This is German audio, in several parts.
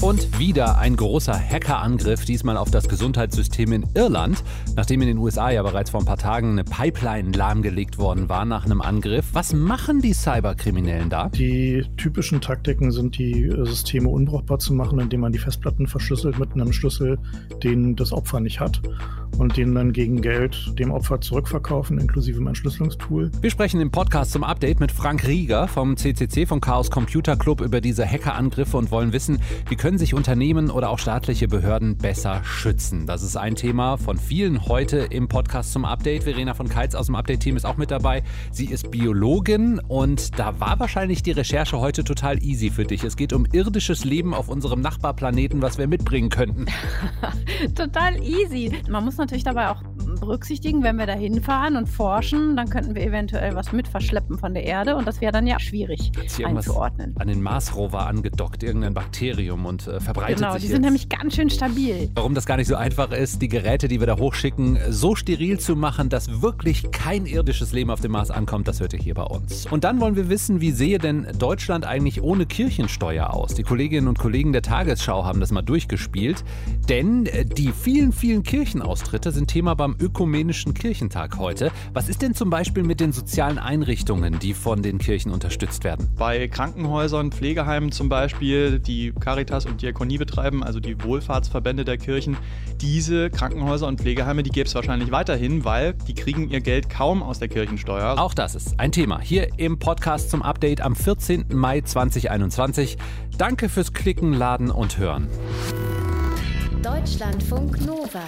Und wieder ein großer Hackerangriff, diesmal auf das Gesundheitssystem in Irland, nachdem in den USA ja bereits vor ein paar Tagen eine Pipeline lahmgelegt worden war nach einem Angriff. Was machen die Cyberkriminellen da? Die typischen Taktiken sind, die Systeme unbrauchbar zu machen, indem man die Festplatten verschlüsselt mit einem Schlüssel, den das Opfer nicht hat und den dann gegen Geld dem Opfer zurückverkaufen, inklusive einem Entschlüsselungstool. Wir sprechen im Podcast zum Update mit Frank Rieger vom CCC, vom Chaos Computer Club, über diese Hackerangriffe und wollen wissen, wie können sich Unternehmen oder auch staatliche Behörden besser schützen. Das ist ein Thema von vielen heute im Podcast zum Update. Verena von Keitz aus dem Update-Team ist auch mit dabei. Sie ist Biologin und da war wahrscheinlich die Recherche heute total easy für dich. Es geht um irdisches Leben auf unserem Nachbarplaneten, was wir mitbringen könnten. total easy. Man muss natürlich dabei auch berücksichtigen, wenn wir da hinfahren und forschen, dann könnten wir eventuell was mit verschleppen von der Erde und das wäre dann ja schwierig einzuordnen. An den Mars-Rover angedockt, irgendein Bakterium und äh, verbreitet genau, sich. Genau, die jetzt. sind nämlich ganz schön stabil. Warum das gar nicht so einfach ist, die Geräte, die wir da hochschicken, so steril zu machen, dass wirklich kein irdisches Leben auf dem Mars ankommt, das hört ihr hier bei uns. Und dann wollen wir wissen, wie sehe denn Deutschland eigentlich ohne Kirchensteuer aus? Die Kolleginnen und Kollegen der Tagesschau haben das mal durchgespielt, denn äh, die vielen, vielen Kirchenaustritte sind Thema beim Ökumenischen Kirchentag heute. Was ist denn zum Beispiel mit den sozialen Einrichtungen, die von den Kirchen unterstützt werden? Bei Krankenhäusern, Pflegeheimen zum Beispiel, die Caritas und Diakonie betreiben, also die Wohlfahrtsverbände der Kirchen, diese Krankenhäuser und Pflegeheime, die gäbe es wahrscheinlich weiterhin, weil die kriegen ihr Geld kaum aus der Kirchensteuer. Auch das ist ein Thema hier im Podcast zum Update am 14. Mai 2021. Danke fürs Klicken, Laden und Hören. Deutschlandfunk Nova.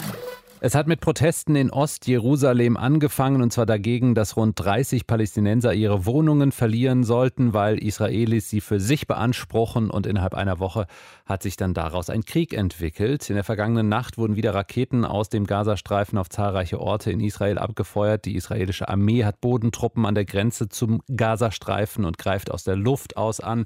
Es hat mit Protesten in Ostjerusalem angefangen, und zwar dagegen, dass rund 30 Palästinenser ihre Wohnungen verlieren sollten, weil Israelis sie für sich beanspruchen. Und innerhalb einer Woche hat sich dann daraus ein Krieg entwickelt. In der vergangenen Nacht wurden wieder Raketen aus dem Gazastreifen auf zahlreiche Orte in Israel abgefeuert. Die israelische Armee hat Bodentruppen an der Grenze zum Gazastreifen und greift aus der Luft aus an.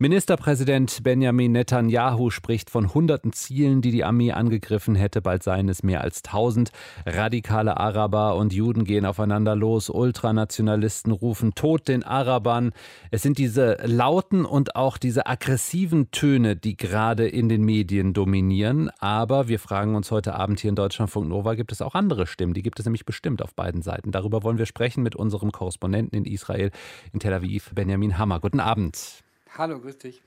Ministerpräsident Benjamin Netanyahu spricht von hunderten Zielen, die die Armee angegriffen hätte. Bald seien es mehr als tausend. Radikale Araber und Juden gehen aufeinander los. Ultranationalisten rufen Tod den Arabern. Es sind diese lauten und auch diese aggressiven Töne, die gerade in den Medien dominieren. Aber wir fragen uns heute Abend hier in Deutschlandfunk Nova, gibt es auch andere Stimmen? Die gibt es nämlich bestimmt auf beiden Seiten. Darüber wollen wir sprechen mit unserem Korrespondenten in Israel, in Tel Aviv, Benjamin Hammer. Guten Abend. Hallo, grüß dich.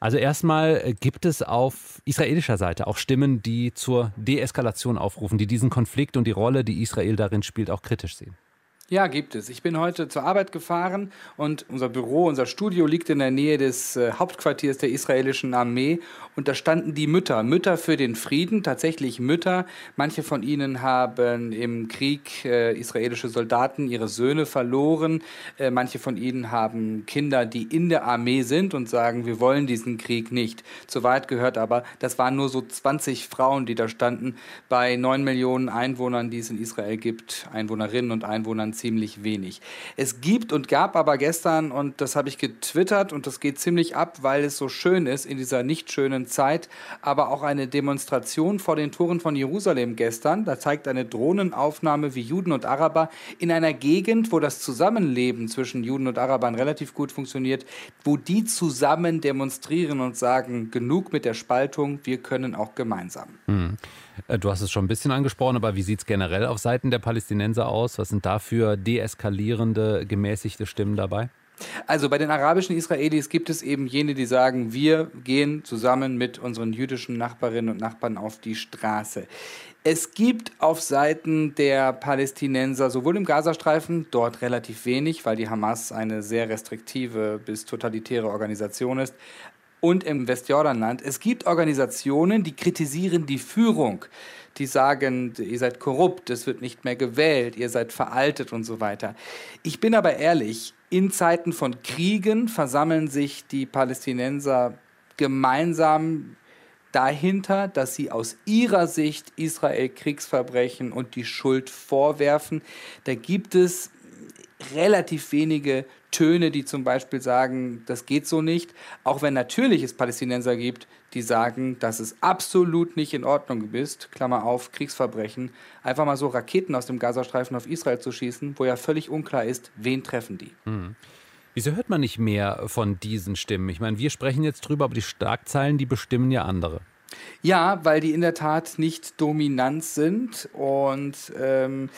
Also erstmal äh, gibt es auf israelischer Seite auch Stimmen, die zur Deeskalation aufrufen, die diesen Konflikt und die Rolle, die Israel darin spielt, auch kritisch sehen. Ja, gibt es. Ich bin heute zur Arbeit gefahren und unser Büro, unser Studio liegt in der Nähe des äh, Hauptquartiers der israelischen Armee und da standen die Mütter, Mütter für den Frieden, tatsächlich Mütter. Manche von ihnen haben im Krieg äh, israelische Soldaten ihre Söhne verloren. Äh, manche von ihnen haben Kinder, die in der Armee sind und sagen, wir wollen diesen Krieg nicht. Zur Wahrheit gehört aber, das waren nur so 20 Frauen, die da standen. Bei neun Millionen Einwohnern, die es in Israel gibt, Einwohnerinnen und Einwohnern ziemlich wenig. Es gibt und gab aber gestern, und das habe ich getwittert, und das geht ziemlich ab, weil es so schön ist in dieser nicht schönen Zeit, aber auch eine Demonstration vor den Toren von Jerusalem gestern. Da zeigt eine Drohnenaufnahme, wie Juden und Araber in einer Gegend, wo das Zusammenleben zwischen Juden und Arabern relativ gut funktioniert, wo die zusammen demonstrieren und sagen, genug mit der Spaltung, wir können auch gemeinsam. Hm. Du hast es schon ein bisschen angesprochen, aber wie sieht es generell auf Seiten der Palästinenser aus? Was sind da für deeskalierende, gemäßigte Stimmen dabei? Also bei den arabischen Israelis gibt es eben jene, die sagen, wir gehen zusammen mit unseren jüdischen Nachbarinnen und Nachbarn auf die Straße. Es gibt auf Seiten der Palästinenser sowohl im Gazastreifen dort relativ wenig, weil die Hamas eine sehr restriktive bis totalitäre Organisation ist, und im Westjordanland. Es gibt Organisationen, die kritisieren die Führung, die sagen, ihr seid korrupt, es wird nicht mehr gewählt, ihr seid veraltet und so weiter. Ich bin aber ehrlich, in Zeiten von Kriegen versammeln sich die Palästinenser gemeinsam dahinter, dass sie aus ihrer Sicht Israel Kriegsverbrechen und die Schuld vorwerfen. Da gibt es relativ wenige Töne, die zum Beispiel sagen, das geht so nicht. Auch wenn natürlich es Palästinenser gibt, die sagen, dass es absolut nicht in Ordnung ist, Klammer auf, Kriegsverbrechen, einfach mal so Raketen aus dem Gazastreifen auf Israel zu schießen, wo ja völlig unklar ist, wen treffen die. Mhm. Wieso hört man nicht mehr von diesen Stimmen? Ich meine, wir sprechen jetzt drüber, aber die Starkzeilen, die bestimmen ja andere. Ja, weil die in der Tat nicht dominant sind und ähm,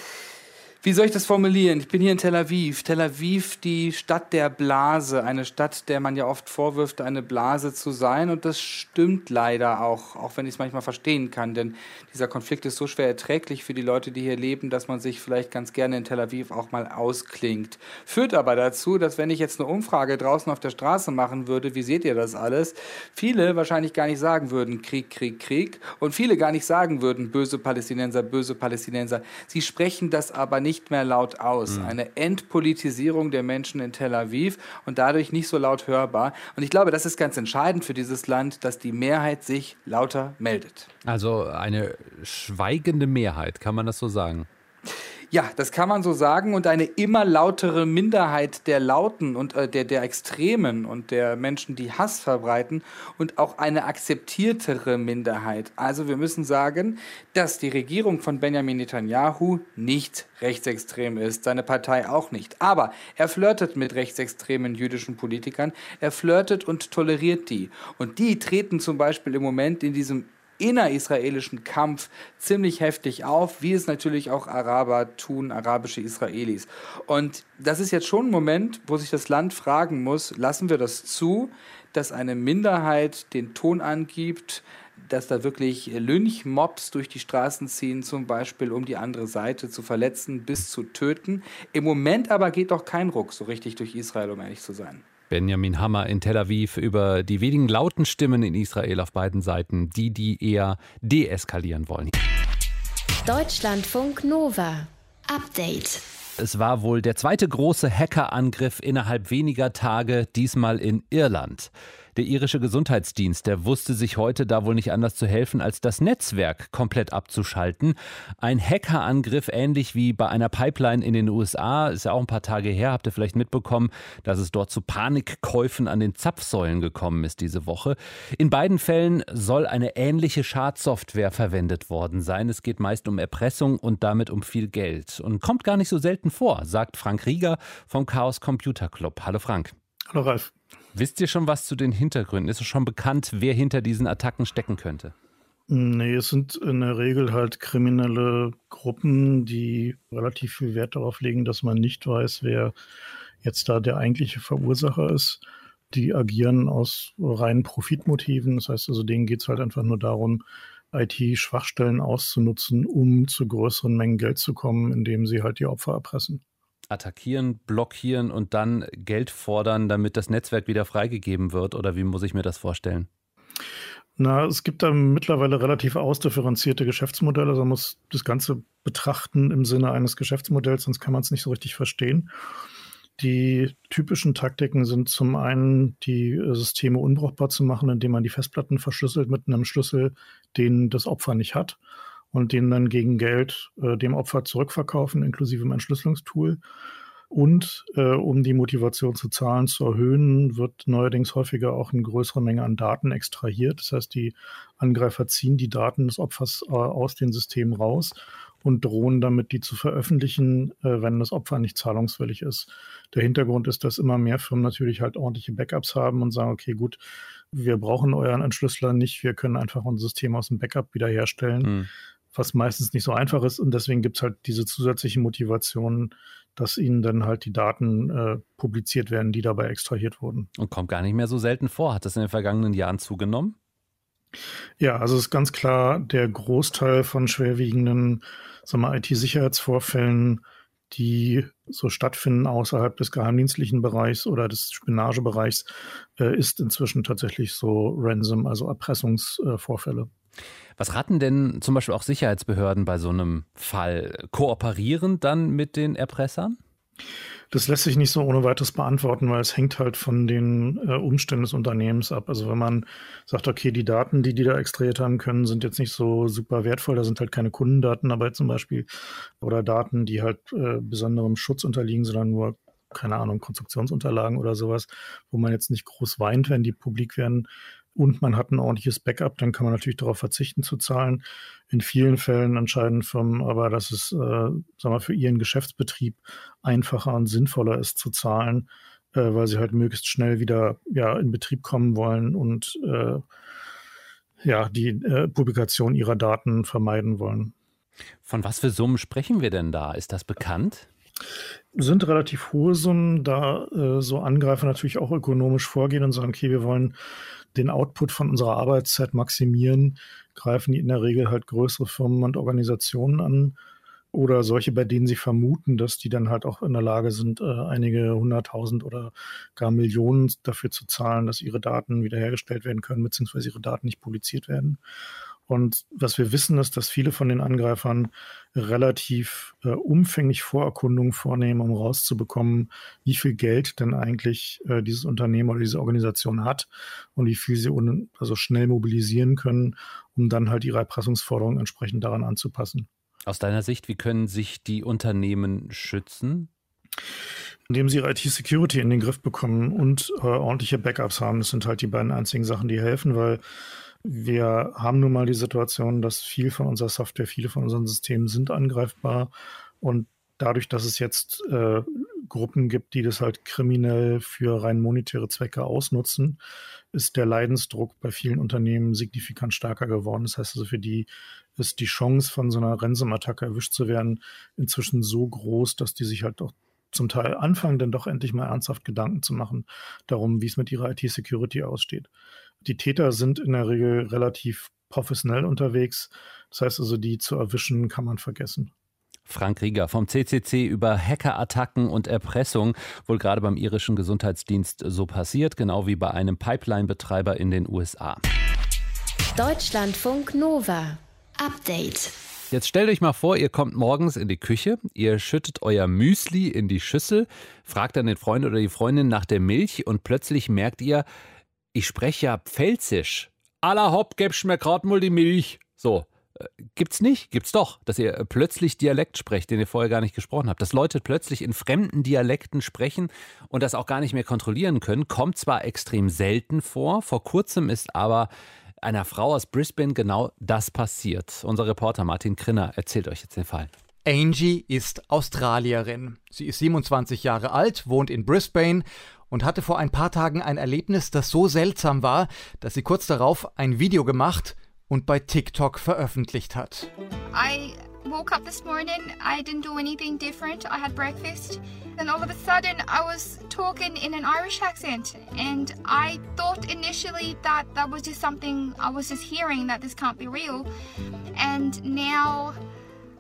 wie soll ich das formulieren? Ich bin hier in Tel Aviv. Tel Aviv, die Stadt der Blase, eine Stadt, der man ja oft vorwirft, eine Blase zu sein. Und das stimmt leider auch, auch wenn ich es manchmal verstehen kann. Denn dieser Konflikt ist so schwer erträglich für die Leute, die hier leben, dass man sich vielleicht ganz gerne in Tel Aviv auch mal ausklingt. Führt aber dazu, dass wenn ich jetzt eine Umfrage draußen auf der Straße machen würde, wie seht ihr das alles, viele wahrscheinlich gar nicht sagen würden Krieg, Krieg, Krieg. Und viele gar nicht sagen würden böse Palästinenser, böse Palästinenser. Sie sprechen das aber nicht nicht mehr laut aus. Mhm. Eine Entpolitisierung der Menschen in Tel Aviv und dadurch nicht so laut hörbar. Und ich glaube, das ist ganz entscheidend für dieses Land, dass die Mehrheit sich lauter meldet. Also eine schweigende Mehrheit, kann man das so sagen? Ja, das kann man so sagen. Und eine immer lautere Minderheit der Lauten und äh, der, der Extremen und der Menschen, die Hass verbreiten und auch eine akzeptiertere Minderheit. Also wir müssen sagen, dass die Regierung von Benjamin Netanyahu nicht rechtsextrem ist, seine Partei auch nicht. Aber er flirtet mit rechtsextremen jüdischen Politikern, er flirtet und toleriert die. Und die treten zum Beispiel im Moment in diesem innerisraelischen Kampf ziemlich heftig auf, wie es natürlich auch Araber tun, arabische Israelis. Und das ist jetzt schon ein Moment, wo sich das Land fragen muss, lassen wir das zu, dass eine Minderheit den Ton angibt, dass da wirklich Lynchmobs durch die Straßen ziehen, zum Beispiel um die andere Seite zu verletzen bis zu töten. Im Moment aber geht doch kein Ruck so richtig durch Israel, um ehrlich zu sein. Benjamin Hammer in Tel Aviv über die wenigen lauten Stimmen in Israel auf beiden Seiten, die die eher deeskalieren wollen. Deutschlandfunk Nova. Update. Es war wohl der zweite große Hackerangriff innerhalb weniger Tage, diesmal in Irland. Der irische Gesundheitsdienst, der wusste sich heute da wohl nicht anders zu helfen, als das Netzwerk komplett abzuschalten. Ein Hackerangriff, ähnlich wie bei einer Pipeline in den USA, ist ja auch ein paar Tage her, habt ihr vielleicht mitbekommen, dass es dort zu Panikkäufen an den Zapfsäulen gekommen ist diese Woche. In beiden Fällen soll eine ähnliche Schadsoftware verwendet worden sein. Es geht meist um Erpressung und damit um viel Geld. Und kommt gar nicht so selten vor, sagt Frank Rieger vom Chaos Computer Club. Hallo Frank. Hallo Ralf. Wisst ihr schon was zu den Hintergründen? Ist es schon bekannt, wer hinter diesen Attacken stecken könnte? Nee, es sind in der Regel halt kriminelle Gruppen, die relativ viel Wert darauf legen, dass man nicht weiß, wer jetzt da der eigentliche Verursacher ist. Die agieren aus reinen Profitmotiven. Das heißt also, denen geht es halt einfach nur darum, IT-Schwachstellen auszunutzen, um zu größeren Mengen Geld zu kommen, indem sie halt die Opfer erpressen attackieren, blockieren und dann Geld fordern, damit das Netzwerk wieder freigegeben wird? Oder wie muss ich mir das vorstellen? Na, es gibt da mittlerweile relativ ausdifferenzierte Geschäftsmodelle. Also man muss das Ganze betrachten im Sinne eines Geschäftsmodells, sonst kann man es nicht so richtig verstehen. Die typischen Taktiken sind zum einen, die Systeme unbrauchbar zu machen, indem man die Festplatten verschlüsselt mit einem Schlüssel, den das Opfer nicht hat und den dann gegen Geld äh, dem Opfer zurückverkaufen, inklusive dem Entschlüsselungstool. Und äh, um die Motivation zu zahlen zu erhöhen, wird neuerdings häufiger auch eine größere Menge an Daten extrahiert. Das heißt, die Angreifer ziehen die Daten des Opfers äh, aus den Systemen raus und drohen damit, die zu veröffentlichen, äh, wenn das Opfer nicht zahlungswillig ist. Der Hintergrund ist, dass immer mehr Firmen natürlich halt ordentliche Backups haben und sagen, okay, gut, wir brauchen euren Entschlüsseler nicht, wir können einfach unser System aus dem Backup wiederherstellen. Mhm was meistens nicht so einfach ist. Und deswegen gibt es halt diese zusätzliche Motivation, dass ihnen dann halt die Daten äh, publiziert werden, die dabei extrahiert wurden. Und kommt gar nicht mehr so selten vor. Hat das in den vergangenen Jahren zugenommen? Ja, also es ist ganz klar, der Großteil von schwerwiegenden IT-Sicherheitsvorfällen, die so stattfinden außerhalb des geheimdienstlichen Bereichs oder des Spionagebereichs, äh, ist inzwischen tatsächlich so Ransom, also Erpressungsvorfälle. Äh, was raten denn zum Beispiel auch Sicherheitsbehörden bei so einem Fall? Kooperieren dann mit den Erpressern? Das lässt sich nicht so ohne weiteres beantworten, weil es hängt halt von den äh, Umständen des Unternehmens ab. Also wenn man sagt, okay, die Daten, die die da extrahiert haben können, sind jetzt nicht so super wertvoll, da sind halt keine Kundendaten dabei zum Beispiel oder Daten, die halt äh, besonderem Schutz unterliegen, sondern nur keine Ahnung, Konstruktionsunterlagen oder sowas, wo man jetzt nicht groß weint, wenn die publik werden, und man hat ein ordentliches Backup, dann kann man natürlich darauf verzichten zu zahlen. In vielen Fällen entscheiden Firmen aber, dass es äh, sagen wir, für ihren Geschäftsbetrieb einfacher und sinnvoller ist zu zahlen, äh, weil sie halt möglichst schnell wieder ja, in Betrieb kommen wollen und äh, ja, die äh, Publikation ihrer Daten vermeiden wollen. Von was für Summen sprechen wir denn da? Ist das bekannt? Sind relativ hohe Summen, da äh, so Angreifer natürlich auch ökonomisch vorgehen und sagen, okay, wir wollen den Output von unserer Arbeitszeit maximieren, greifen die in der Regel halt größere Firmen und Organisationen an oder solche, bei denen sie vermuten, dass die dann halt auch in der Lage sind, äh, einige hunderttausend oder gar Millionen dafür zu zahlen, dass ihre Daten wiederhergestellt werden können, beziehungsweise ihre Daten nicht publiziert werden. Und was wir wissen, ist, dass viele von den Angreifern relativ äh, umfänglich Vorerkundungen vornehmen, um rauszubekommen, wie viel Geld denn eigentlich äh, dieses Unternehmen oder diese Organisation hat und wie viel sie also schnell mobilisieren können, um dann halt ihre Erpressungsforderungen entsprechend daran anzupassen. Aus deiner Sicht, wie können sich die Unternehmen schützen? Indem sie ihre IT-Security in den Griff bekommen und äh, ordentliche Backups haben. Das sind halt die beiden einzigen Sachen, die helfen, weil wir haben nun mal die Situation, dass viel von unserer Software, viele von unseren Systemen sind angreifbar und dadurch, dass es jetzt äh, Gruppen gibt, die das halt kriminell für rein monetäre Zwecke ausnutzen, ist der Leidensdruck bei vielen Unternehmen signifikant stärker geworden. Das heißt also, für die ist die Chance, von so einer Ransom-Attacke erwischt zu werden, inzwischen so groß, dass die sich halt auch zum Teil anfangen, dann doch endlich mal ernsthaft Gedanken zu machen darum, wie es mit ihrer IT-Security aussteht. Die Täter sind in der Regel relativ professionell unterwegs. Das heißt also, die zu erwischen, kann man vergessen. Frank Rieger vom CCC über Hackerattacken und Erpressung, wohl gerade beim irischen Gesundheitsdienst so passiert, genau wie bei einem Pipeline-Betreiber in den USA. Deutschlandfunk Nova. Update. Jetzt stellt euch mal vor, ihr kommt morgens in die Küche, ihr schüttet euer Müsli in die Schüssel, fragt dann den Freund oder die Freundin nach der Milch und plötzlich merkt ihr, ich spreche ja Pfälzisch. Aller Hopp, gäbst mir grad mal die Milch. So. Äh, gibt's nicht? Gibt's doch, dass ihr äh, plötzlich Dialekt sprecht, den ihr vorher gar nicht gesprochen habt. Dass Leute plötzlich in fremden Dialekten sprechen und das auch gar nicht mehr kontrollieren können, kommt zwar extrem selten vor, vor kurzem ist aber einer Frau aus Brisbane genau das passiert. Unser Reporter Martin Krinner erzählt euch jetzt den Fall. Angie ist Australierin. Sie ist 27 Jahre alt, wohnt in Brisbane und hatte vor ein paar Tagen ein Erlebnis, das so seltsam war, dass sie kurz darauf ein Video gemacht und bei TikTok veröffentlicht hat. I woke up this morning, I didn't do anything different. I had breakfast. Then all of a sudden I was talking in an Irish accent and I thought initially that that was just something I was just hearing that this can't be real. And now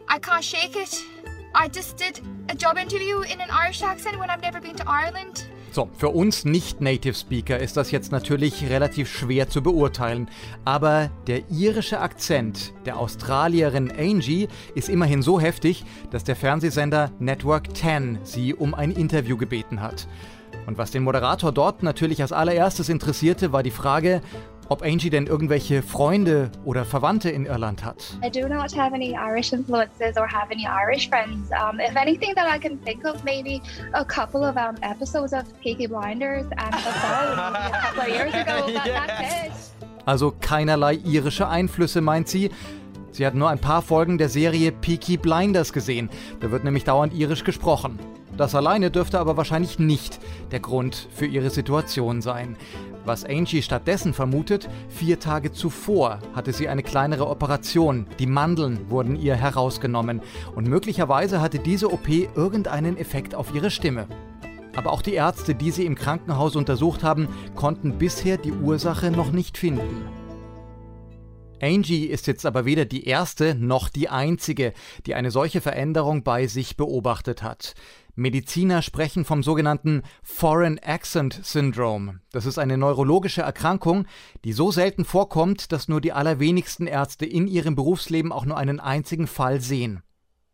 I can't shake it. I just did a job interview in an Irish accent when I've never been to Ireland. So, für uns Nicht-Native Speaker ist das jetzt natürlich relativ schwer zu beurteilen, aber der irische Akzent der Australierin Angie ist immerhin so heftig, dass der Fernsehsender Network 10 sie um ein Interview gebeten hat. Und was den Moderator dort natürlich als allererstes interessierte, war die Frage, ob Angie denn irgendwelche Freunde oder Verwandte in Irland hat. I do not have any Irish influences or have any Irish friends. Um, if anything that I can think of, maybe a couple of um, episodes of Peaky Blinders and The Phone a couple of years ago. But that's it. Also keinerlei irische Einflüsse, meint sie. Sie hat nur ein paar Folgen der Serie Peaky Blinders gesehen. Da wird nämlich dauernd irisch gesprochen. Das alleine dürfte aber wahrscheinlich nicht der Grund für ihre Situation sein. Was Angie stattdessen vermutet, vier Tage zuvor hatte sie eine kleinere Operation. Die Mandeln wurden ihr herausgenommen und möglicherweise hatte diese OP irgendeinen Effekt auf ihre Stimme. Aber auch die Ärzte, die sie im Krankenhaus untersucht haben, konnten bisher die Ursache noch nicht finden. Angie ist jetzt aber weder die erste noch die einzige, die eine solche Veränderung bei sich beobachtet hat. Mediziner sprechen vom sogenannten Foreign Accent Syndrome. Das ist eine neurologische Erkrankung, die so selten vorkommt, dass nur die allerwenigsten Ärzte in ihrem Berufsleben auch nur einen einzigen Fall sehen.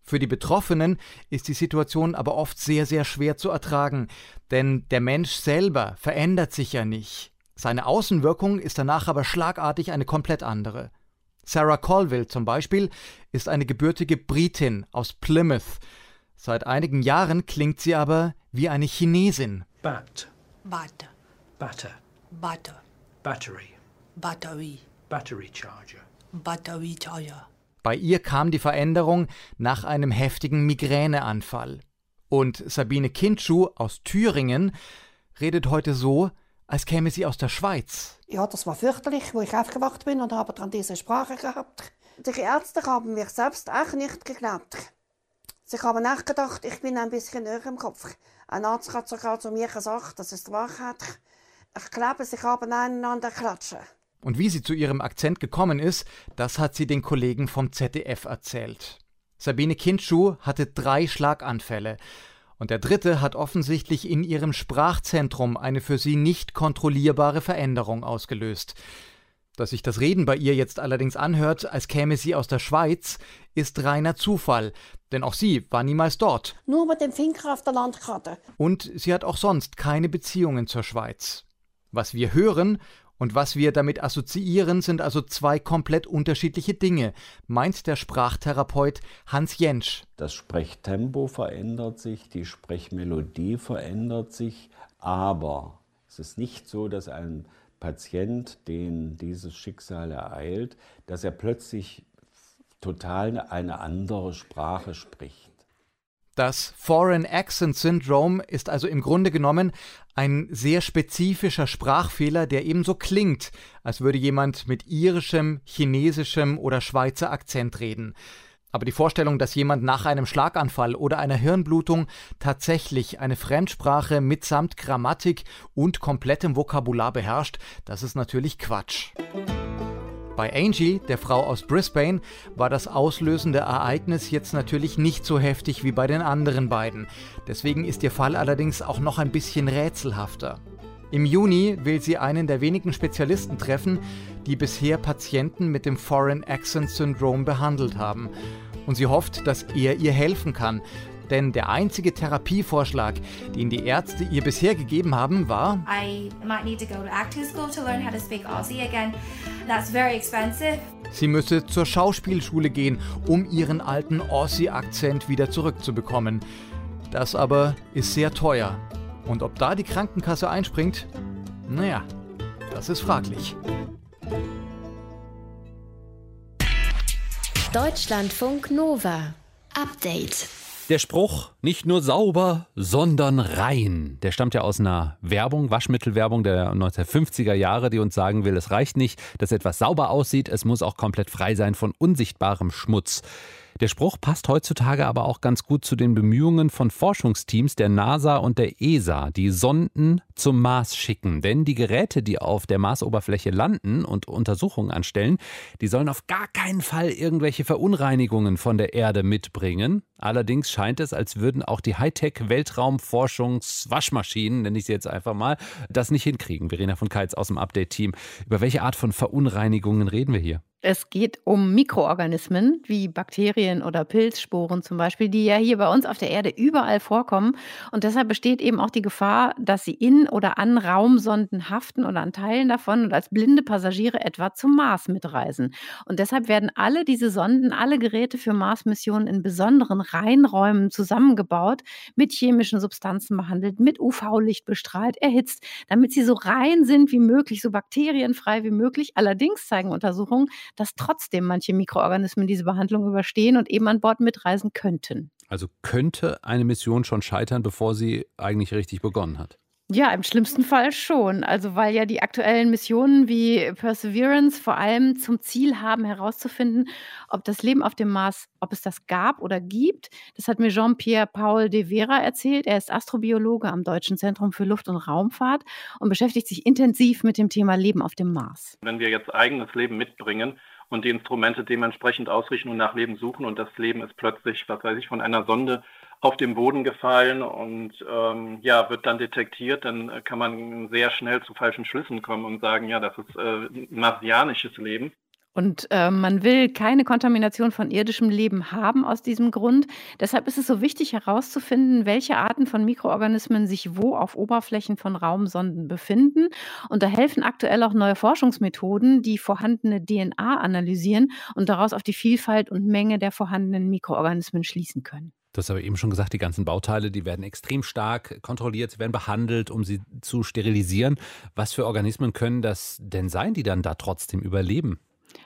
Für die Betroffenen ist die Situation aber oft sehr, sehr schwer zu ertragen, denn der Mensch selber verändert sich ja nicht. Seine Außenwirkung ist danach aber schlagartig eine komplett andere. Sarah Colville zum Beispiel ist eine gebürtige Britin aus Plymouth. Seit einigen Jahren klingt sie aber wie eine Chinesin. Bat. Butter. Butter. Butter. Battery. Batterie. Battery charger. Batterie Charger. Bei ihr kam die Veränderung nach einem heftigen Migräneanfall. Und Sabine Kindschuh aus Thüringen redet heute so, als käme sie aus der Schweiz. Ja, das war fürchterlich, wo ich aufgewacht bin und habe dann diese Sprache gehabt. Die Ärzte haben mir selbst auch nicht geglaubt. Sie haben nachgedacht, ich bin ein bisschen höher im Kopf. Ein Arzt hat sogar zu mir gesagt, das ist Wahrheit. Ich glaube, sie haben einander klatschen. Und wie sie zu ihrem Akzent gekommen ist, das hat sie den Kollegen vom ZDF erzählt. Sabine Kindschuh hatte drei Schlaganfälle. Und der dritte hat offensichtlich in ihrem Sprachzentrum eine für sie nicht kontrollierbare Veränderung ausgelöst. Dass sich das Reden bei ihr jetzt allerdings anhört, als käme sie aus der Schweiz, ist reiner Zufall, denn auch sie war niemals dort. Nur mit dem Finger auf der Landkarte. Und sie hat auch sonst keine Beziehungen zur Schweiz. Was wir hören und was wir damit assoziieren, sind also zwei komplett unterschiedliche Dinge, meint der Sprachtherapeut Hans Jentsch. Das Sprechtempo verändert sich, die Sprechmelodie verändert sich, aber es ist nicht so, dass ein Patient, den dieses Schicksal ereilt, dass er plötzlich total eine andere Sprache spricht. Das Foreign Accent Syndrome ist also im Grunde genommen ein sehr spezifischer Sprachfehler, der ebenso klingt, als würde jemand mit irischem, chinesischem oder Schweizer Akzent reden. Aber die Vorstellung, dass jemand nach einem Schlaganfall oder einer Hirnblutung tatsächlich eine Fremdsprache mitsamt Grammatik und komplettem Vokabular beherrscht, das ist natürlich Quatsch. Bei Angie, der Frau aus Brisbane, war das auslösende Ereignis jetzt natürlich nicht so heftig wie bei den anderen beiden. Deswegen ist ihr Fall allerdings auch noch ein bisschen rätselhafter. Im Juni will sie einen der wenigen Spezialisten treffen, die bisher Patienten mit dem Foreign Accent Syndrome behandelt haben. Und sie hofft, dass er ihr helfen kann, denn der einzige Therapievorschlag, den die Ärzte ihr bisher gegeben haben, war. Sie müsse zur Schauspielschule gehen, um ihren alten Aussie-Akzent wieder zurückzubekommen. Das aber ist sehr teuer. Und ob da die Krankenkasse einspringt, naja, das ist fraglich. Deutschlandfunk Nova. Update. Der Spruch, nicht nur sauber, sondern rein, der stammt ja aus einer Werbung, Waschmittelwerbung der 1950er Jahre, die uns sagen will, es reicht nicht, dass etwas sauber aussieht, es muss auch komplett frei sein von unsichtbarem Schmutz. Der Spruch passt heutzutage aber auch ganz gut zu den Bemühungen von Forschungsteams der NASA und der ESA, die Sonden zum Mars schicken. Denn die Geräte, die auf der Marsoberfläche landen und Untersuchungen anstellen, die sollen auf gar keinen Fall irgendwelche Verunreinigungen von der Erde mitbringen. Allerdings scheint es, als würden auch die Hightech-Weltraumforschungswaschmaschinen, nenne ich sie jetzt einfach mal, das nicht hinkriegen. Verena von Keitz aus dem Update-Team. Über welche Art von Verunreinigungen reden wir hier? Es geht um Mikroorganismen wie Bakterien oder Pilzsporen zum Beispiel, die ja hier bei uns auf der Erde überall vorkommen. Und deshalb besteht eben auch die Gefahr, dass sie in oder an Raumsonden haften oder an Teilen davon und als blinde Passagiere etwa zum Mars mitreisen. Und deshalb werden alle diese Sonden, alle Geräte für Mars-Missionen in besonderen Reinräumen zusammengebaut, mit chemischen Substanzen behandelt, mit UV-Licht bestrahlt, erhitzt, damit sie so rein sind wie möglich, so bakterienfrei wie möglich. Allerdings zeigen Untersuchungen, dass trotzdem manche Mikroorganismen diese Behandlung überstehen und eben an Bord mitreisen könnten. Also könnte eine Mission schon scheitern, bevor sie eigentlich richtig begonnen hat. Ja, im schlimmsten Fall schon. Also weil ja die aktuellen Missionen wie Perseverance vor allem zum Ziel haben, herauszufinden, ob das Leben auf dem Mars, ob es das gab oder gibt. Das hat mir Jean-Pierre Paul de Vera erzählt. Er ist Astrobiologe am Deutschen Zentrum für Luft- und Raumfahrt und beschäftigt sich intensiv mit dem Thema Leben auf dem Mars. Wenn wir jetzt eigenes Leben mitbringen, und die Instrumente dementsprechend ausrichten und nach Leben suchen. Und das Leben ist plötzlich, was weiß ich, von einer Sonde auf den Boden gefallen und ähm, ja, wird dann detektiert, dann kann man sehr schnell zu falschen Schlüssen kommen und sagen, ja, das ist äh, marsianisches Leben. Und äh, man will keine Kontamination von irdischem Leben haben aus diesem Grund. Deshalb ist es so wichtig herauszufinden, welche Arten von Mikroorganismen sich wo auf Oberflächen von Raumsonden befinden. Und da helfen aktuell auch neue Forschungsmethoden, die vorhandene DNA analysieren und daraus auf die Vielfalt und Menge der vorhandenen Mikroorganismen schließen können. Du hast aber eben schon gesagt, die ganzen Bauteile, die werden extrem stark kontrolliert, sie werden behandelt, um sie zu sterilisieren. Was für Organismen können das denn sein, die dann da trotzdem überleben?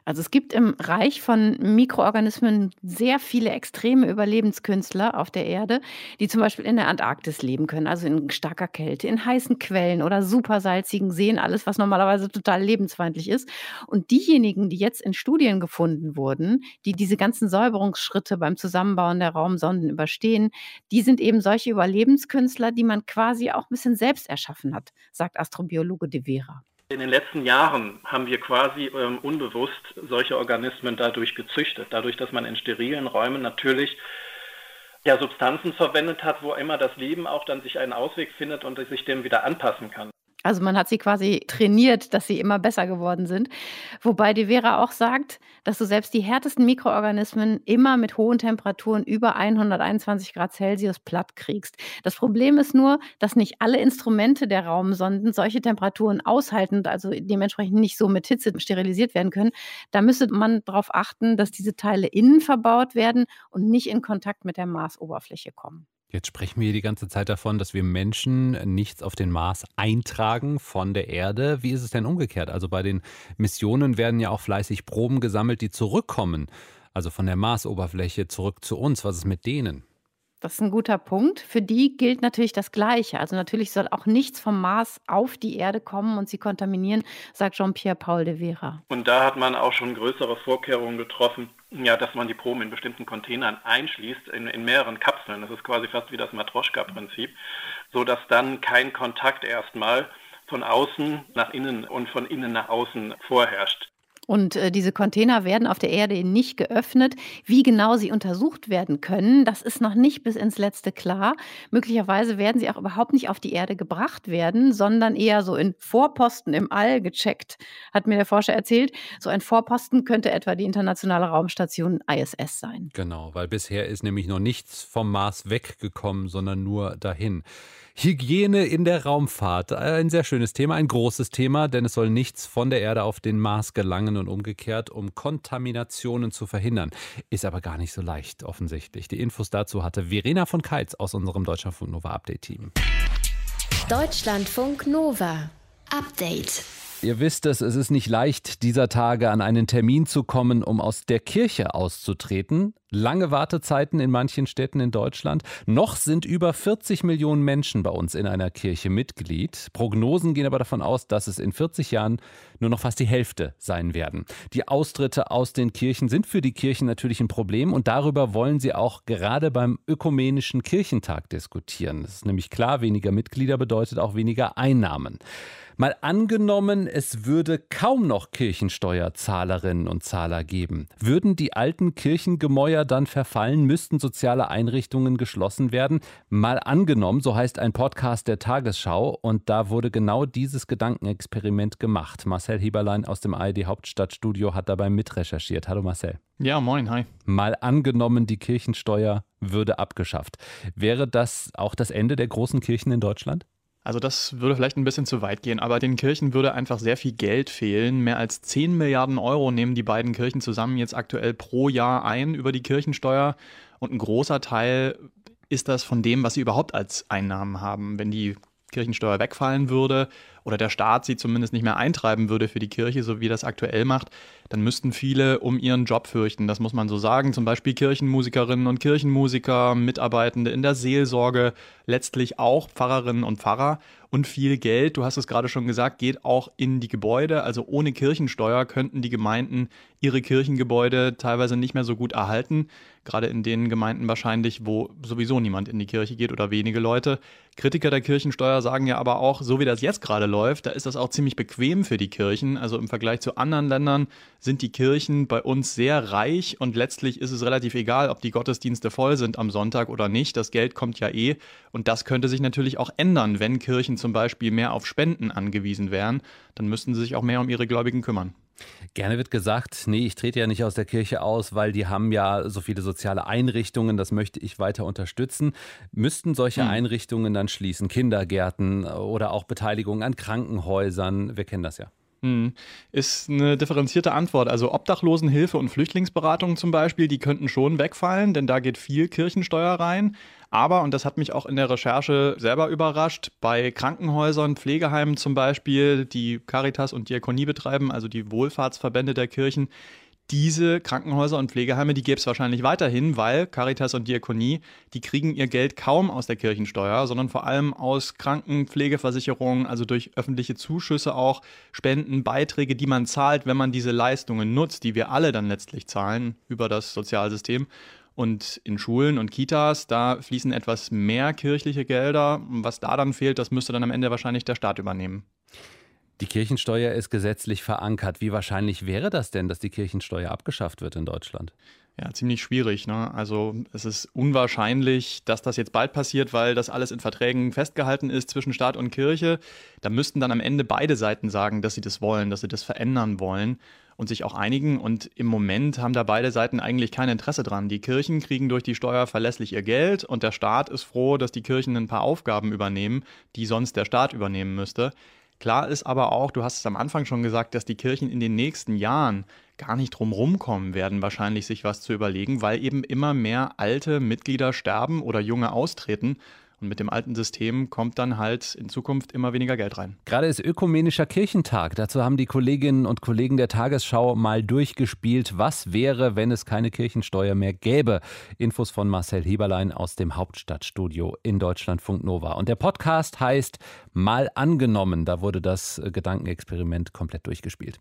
Also es gibt im Reich von Mikroorganismen sehr viele extreme Überlebenskünstler auf der Erde, die zum Beispiel in der Antarktis leben können, also in starker Kälte, in heißen Quellen oder supersalzigen Seen, alles, was normalerweise total lebensfeindlich ist. Und diejenigen, die jetzt in Studien gefunden wurden, die diese ganzen Säuberungsschritte beim Zusammenbauen der Raumsonden überstehen, die sind eben solche Überlebenskünstler, die man quasi auch ein bisschen selbst erschaffen hat, sagt Astrobiologe De Vera. In den letzten Jahren haben wir quasi ähm, unbewusst solche Organismen dadurch gezüchtet, dadurch, dass man in sterilen Räumen natürlich ja, Substanzen verwendet hat, wo immer das Leben auch dann sich einen Ausweg findet und sich dem wieder anpassen kann. Also man hat sie quasi trainiert, dass sie immer besser geworden sind. Wobei die Vera auch sagt, dass du selbst die härtesten Mikroorganismen immer mit hohen Temperaturen über 121 Grad Celsius platt kriegst. Das Problem ist nur, dass nicht alle Instrumente der Raumsonden solche Temperaturen aushalten und also dementsprechend nicht so mit Hitze sterilisiert werden können. Da müsste man darauf achten, dass diese Teile innen verbaut werden und nicht in Kontakt mit der Marsoberfläche kommen. Jetzt sprechen wir die ganze Zeit davon, dass wir Menschen nichts auf den Mars eintragen von der Erde. Wie ist es denn umgekehrt? Also bei den Missionen werden ja auch fleißig Proben gesammelt, die zurückkommen. Also von der Marsoberfläche zurück zu uns. Was ist mit denen? Das ist ein guter Punkt. Für die gilt natürlich das Gleiche. Also natürlich soll auch nichts vom Mars auf die Erde kommen und sie kontaminieren, sagt Jean-Pierre Paul de Vera. Und da hat man auch schon größere Vorkehrungen getroffen, ja, dass man die Proben in bestimmten Containern einschließt, in, in mehreren Kapseln. Das ist quasi fast wie das Matroschka-Prinzip, sodass dann kein Kontakt erstmal von außen nach innen und von innen nach außen vorherrscht. Und äh, diese Container werden auf der Erde nicht geöffnet. Wie genau sie untersucht werden können, das ist noch nicht bis ins Letzte klar. Möglicherweise werden sie auch überhaupt nicht auf die Erde gebracht werden, sondern eher so in Vorposten im All gecheckt, hat mir der Forscher erzählt. So ein Vorposten könnte etwa die internationale Raumstation ISS sein. Genau, weil bisher ist nämlich noch nichts vom Mars weggekommen, sondern nur dahin. Hygiene in der Raumfahrt. Ein sehr schönes Thema, ein großes Thema, denn es soll nichts von der Erde auf den Mars gelangen und umgekehrt, um Kontaminationen zu verhindern. Ist aber gar nicht so leicht, offensichtlich. Die Infos dazu hatte Verena von Keitz aus unserem Deutschlandfunk Nova Update Team. Deutschlandfunk Nova Update. Ihr wisst es, es ist nicht leicht, dieser Tage an einen Termin zu kommen, um aus der Kirche auszutreten. Lange Wartezeiten in manchen Städten in Deutschland. Noch sind über 40 Millionen Menschen bei uns in einer Kirche Mitglied. Prognosen gehen aber davon aus, dass es in 40 Jahren nur noch fast die Hälfte sein werden. Die Austritte aus den Kirchen sind für die Kirchen natürlich ein Problem und darüber wollen sie auch gerade beim Ökumenischen Kirchentag diskutieren. Es ist nämlich klar, weniger Mitglieder bedeutet auch weniger Einnahmen. Mal angenommen, es würde kaum noch Kirchensteuerzahlerinnen und Zahler geben. Würden die alten Kirchengemäuer dann verfallen, müssten soziale Einrichtungen geschlossen werden? Mal angenommen, so heißt ein Podcast der Tagesschau und da wurde genau dieses Gedankenexperiment gemacht. Marcel Heberlein aus dem ARD Hauptstadtstudio hat dabei mitrecherchiert. Hallo Marcel. Ja, moin, hi. Mal angenommen, die Kirchensteuer würde abgeschafft. Wäre das auch das Ende der großen Kirchen in Deutschland? Also das würde vielleicht ein bisschen zu weit gehen, aber den Kirchen würde einfach sehr viel Geld fehlen. Mehr als 10 Milliarden Euro nehmen die beiden Kirchen zusammen jetzt aktuell pro Jahr ein über die Kirchensteuer und ein großer Teil ist das von dem, was sie überhaupt als Einnahmen haben. Wenn die Kirchensteuer wegfallen würde oder der Staat sie zumindest nicht mehr eintreiben würde für die Kirche, so wie das aktuell macht, dann müssten viele um ihren Job fürchten. Das muss man so sagen. Zum Beispiel Kirchenmusikerinnen und Kirchenmusiker, Mitarbeitende in der Seelsorge, letztlich auch Pfarrerinnen und Pfarrer. Und viel Geld, du hast es gerade schon gesagt, geht auch in die Gebäude. Also ohne Kirchensteuer könnten die Gemeinden ihre Kirchengebäude teilweise nicht mehr so gut erhalten. Gerade in den Gemeinden wahrscheinlich, wo sowieso niemand in die Kirche geht oder wenige Leute. Kritiker der Kirchensteuer sagen ja aber auch, so wie das jetzt gerade läuft, da ist das auch ziemlich bequem für die Kirchen. Also im Vergleich zu anderen Ländern sind die Kirchen bei uns sehr reich und letztlich ist es relativ egal, ob die Gottesdienste voll sind am Sonntag oder nicht. Das Geld kommt ja eh und das könnte sich natürlich auch ändern, wenn Kirchen zum Beispiel mehr auf Spenden angewiesen wären. Dann müssten sie sich auch mehr um ihre Gläubigen kümmern. Gerne wird gesagt, nee, ich trete ja nicht aus der Kirche aus, weil die haben ja so viele soziale Einrichtungen, das möchte ich weiter unterstützen. Müssten solche hm. Einrichtungen dann schließen, Kindergärten oder auch Beteiligung an Krankenhäusern? Wir kennen das ja. Hm. Ist eine differenzierte Antwort. Also Obdachlosenhilfe und Flüchtlingsberatung zum Beispiel, die könnten schon wegfallen, denn da geht viel Kirchensteuer rein. Aber, und das hat mich auch in der Recherche selber überrascht, bei Krankenhäusern, Pflegeheimen zum Beispiel, die Caritas und Diakonie betreiben, also die Wohlfahrtsverbände der Kirchen, diese Krankenhäuser und Pflegeheime, die gäbe es wahrscheinlich weiterhin, weil Caritas und Diakonie, die kriegen ihr Geld kaum aus der Kirchensteuer, sondern vor allem aus Krankenpflegeversicherungen, also durch öffentliche Zuschüsse auch, Spenden, Beiträge, die man zahlt, wenn man diese Leistungen nutzt, die wir alle dann letztlich zahlen über das Sozialsystem. Und in Schulen und Kitas, da fließen etwas mehr kirchliche Gelder. Was da dann fehlt, das müsste dann am Ende wahrscheinlich der Staat übernehmen. Die Kirchensteuer ist gesetzlich verankert. Wie wahrscheinlich wäre das denn, dass die Kirchensteuer abgeschafft wird in Deutschland? Ja, ziemlich schwierig. Ne? Also es ist unwahrscheinlich, dass das jetzt bald passiert, weil das alles in Verträgen festgehalten ist zwischen Staat und Kirche. Da müssten dann am Ende beide Seiten sagen, dass sie das wollen, dass sie das verändern wollen und sich auch einigen. Und im Moment haben da beide Seiten eigentlich kein Interesse dran. Die Kirchen kriegen durch die Steuer verlässlich ihr Geld und der Staat ist froh, dass die Kirchen ein paar Aufgaben übernehmen, die sonst der Staat übernehmen müsste. Klar ist aber auch, du hast es am Anfang schon gesagt, dass die Kirchen in den nächsten Jahren gar nicht drum rumkommen werden, wahrscheinlich sich was zu überlegen, weil eben immer mehr alte Mitglieder sterben oder junge austreten. Und mit dem alten System kommt dann halt in Zukunft immer weniger Geld rein. Gerade ist Ökumenischer Kirchentag. Dazu haben die Kolleginnen und Kollegen der Tagesschau mal durchgespielt, was wäre, wenn es keine Kirchensteuer mehr gäbe. Infos von Marcel Heberlein aus dem Hauptstadtstudio in Deutschlandfunk Nova. Und der Podcast heißt Mal angenommen. Da wurde das Gedankenexperiment komplett durchgespielt.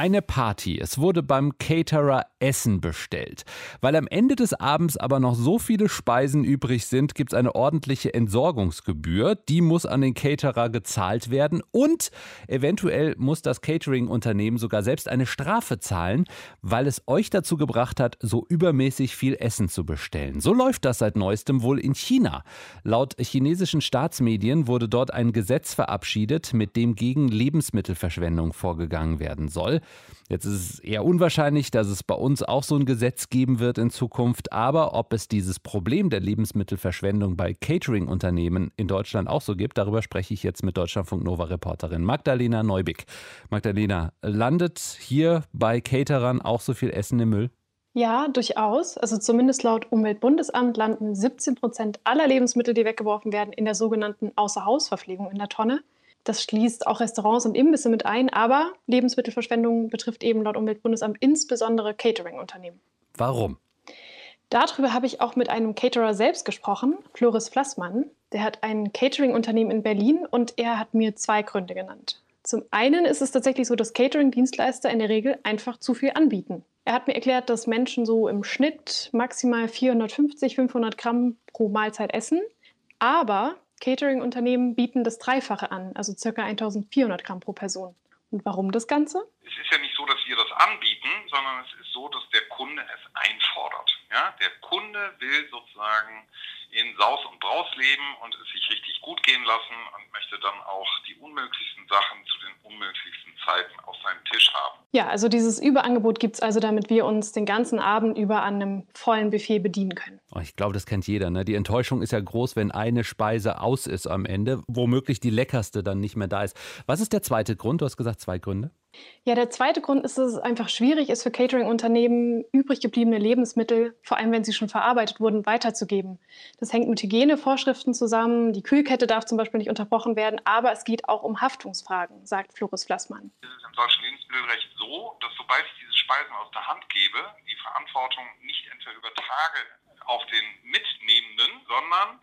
Eine Party. Es wurde beim Caterer Essen bestellt. Weil am Ende des Abends aber noch so viele Speisen übrig sind, gibt es eine ordentliche Entsorgungsgebühr. Die muss an den Caterer gezahlt werden und eventuell muss das Catering-Unternehmen sogar selbst eine Strafe zahlen, weil es euch dazu gebracht hat, so übermäßig viel Essen zu bestellen. So läuft das seit neuestem wohl in China. Laut chinesischen Staatsmedien wurde dort ein Gesetz verabschiedet, mit dem gegen Lebensmittelverschwendung vorgegangen werden soll. Jetzt ist es eher unwahrscheinlich, dass es bei uns auch so ein Gesetz geben wird in Zukunft. Aber ob es dieses Problem der Lebensmittelverschwendung bei Catering-Unternehmen in Deutschland auch so gibt, darüber spreche ich jetzt mit Deutschlandfunk Nova-Reporterin Magdalena Neubig. Magdalena, landet hier bei Caterern auch so viel Essen im Müll? Ja, durchaus. Also zumindest laut Umweltbundesamt landen 17 Prozent aller Lebensmittel, die weggeworfen werden, in der sogenannten Außerhausverpflegung in der Tonne. Das schließt auch Restaurants und Imbisse mit ein, aber Lebensmittelverschwendung betrifft eben laut Umweltbundesamt insbesondere Catering-Unternehmen. Warum? Darüber habe ich auch mit einem Caterer selbst gesprochen, Floris Flassmann. Der hat ein Catering-Unternehmen in Berlin und er hat mir zwei Gründe genannt. Zum einen ist es tatsächlich so, dass Catering-Dienstleister in der Regel einfach zu viel anbieten. Er hat mir erklärt, dass Menschen so im Schnitt maximal 450, 500 Gramm pro Mahlzeit essen. Aber Catering-Unternehmen bieten das Dreifache an, also ca. 1400 Gramm pro Person. Und warum das Ganze? Es ist ja nicht so, dass wir das anbieten, sondern es ist so, dass der Kunde es einfordert. Ja? Der Kunde will sozusagen in Saus und Braus leben und es sich richtig gut gehen lassen und möchte dann auch die unmöglichsten Sachen zu den unmöglichsten Zeiten auf seinem Tisch. Ja, also dieses Überangebot gibt es also, damit wir uns den ganzen Abend über an einem vollen Buffet bedienen können. Oh, ich glaube, das kennt jeder. Ne? Die Enttäuschung ist ja groß, wenn eine Speise aus ist am Ende, womöglich die leckerste dann nicht mehr da ist. Was ist der zweite Grund? Du hast gesagt zwei Gründe. Ja, der zweite Grund ist, dass es einfach schwierig ist für Catering-Unternehmen, übrig gebliebene Lebensmittel, vor allem wenn sie schon verarbeitet wurden, weiterzugeben. Das hängt mit Hygienevorschriften zusammen. Die Kühlkette darf zum Beispiel nicht unterbrochen werden, aber es geht auch um Haftungsfragen, sagt Floris Flassmann. Es ist im deutschen Lebensmittelrecht so, dass sobald ich diese Speisen aus der Hand gebe, die Verantwortung nicht entweder übertrage auf den Mitnehmenden, sondern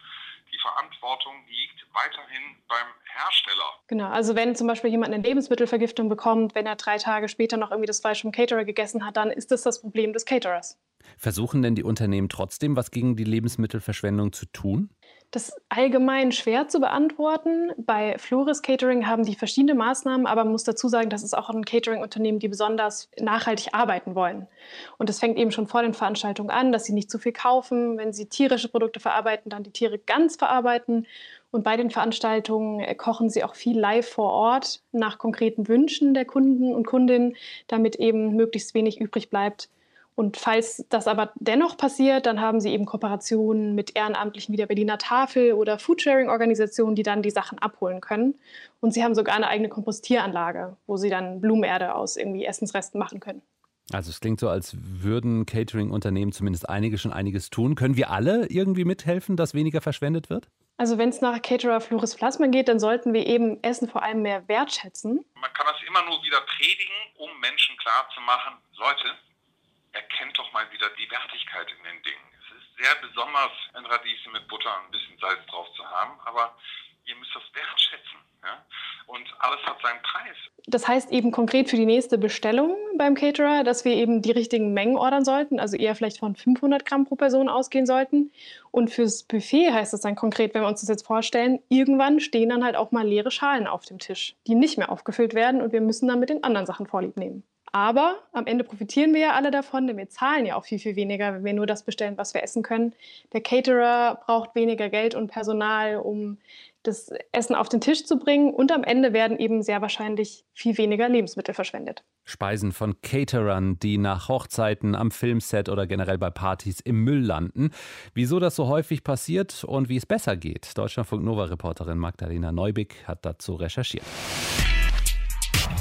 die Verantwortung liegt weiterhin beim Hersteller. Genau, also wenn zum Beispiel jemand eine Lebensmittelvergiftung bekommt, wenn er drei Tage später noch irgendwie das Fleisch vom Caterer gegessen hat, dann ist das das Problem des Caterers. Versuchen denn die Unternehmen trotzdem, was gegen die Lebensmittelverschwendung zu tun? Das ist allgemein schwer zu beantworten. Bei Flores Catering haben die verschiedene Maßnahmen, aber man muss dazu sagen, das ist auch ein Catering-Unternehmen, die besonders nachhaltig arbeiten wollen. Und das fängt eben schon vor den Veranstaltungen an, dass sie nicht zu viel kaufen. Wenn sie tierische Produkte verarbeiten, dann die Tiere ganz verarbeiten Und bei den Veranstaltungen äh, kochen sie auch viel live vor Ort nach konkreten Wünschen der Kunden und Kundinnen, damit eben möglichst wenig übrig bleibt. Und falls das aber dennoch passiert, dann haben sie eben Kooperationen mit Ehrenamtlichen wie der Berliner Tafel oder Foodsharing-Organisationen, die dann die Sachen abholen können. Und sie haben sogar eine eigene Kompostieranlage, wo sie dann Blumenerde aus irgendwie Essensresten machen können. Also es klingt so, als würden Catering-Unternehmen zumindest einige schon einiges tun. Können wir alle irgendwie mithelfen, dass weniger verschwendet wird? Also wenn es nach Caterer Floris Plasma geht, dann sollten wir eben Essen vor allem mehr wertschätzen. Man kann das immer nur wieder predigen, um Menschen klarzumachen, Leute, erkennt doch mal wieder die Wertigkeit in den Dingen. Es ist sehr besonders, ein Radieschen mit Butter und ein bisschen Salz drauf zu haben, aber ihr müsst das wertschätzen. Ja? Und alles hat seinen Preis. Das heißt eben konkret für die nächste Bestellung beim Caterer, dass wir eben die richtigen Mengen ordern sollten, also eher vielleicht von 500 Gramm pro Person ausgehen sollten. Und fürs Buffet heißt das dann konkret, wenn wir uns das jetzt vorstellen, irgendwann stehen dann halt auch mal leere Schalen auf dem Tisch, die nicht mehr aufgefüllt werden und wir müssen dann mit den anderen Sachen vorlieb nehmen. Aber am Ende profitieren wir ja alle davon, denn wir zahlen ja auch viel, viel weniger, wenn wir nur das bestellen, was wir essen können. Der Caterer braucht weniger Geld und Personal, um das Essen auf den Tisch zu bringen. Und am Ende werden eben sehr wahrscheinlich viel weniger Lebensmittel verschwendet. Speisen von Caterern, die nach Hochzeiten, am Filmset oder generell bei Partys im Müll landen. Wieso das so häufig passiert und wie es besser geht. Deutschlandfunk Nova-Reporterin Magdalena Neubig hat dazu recherchiert.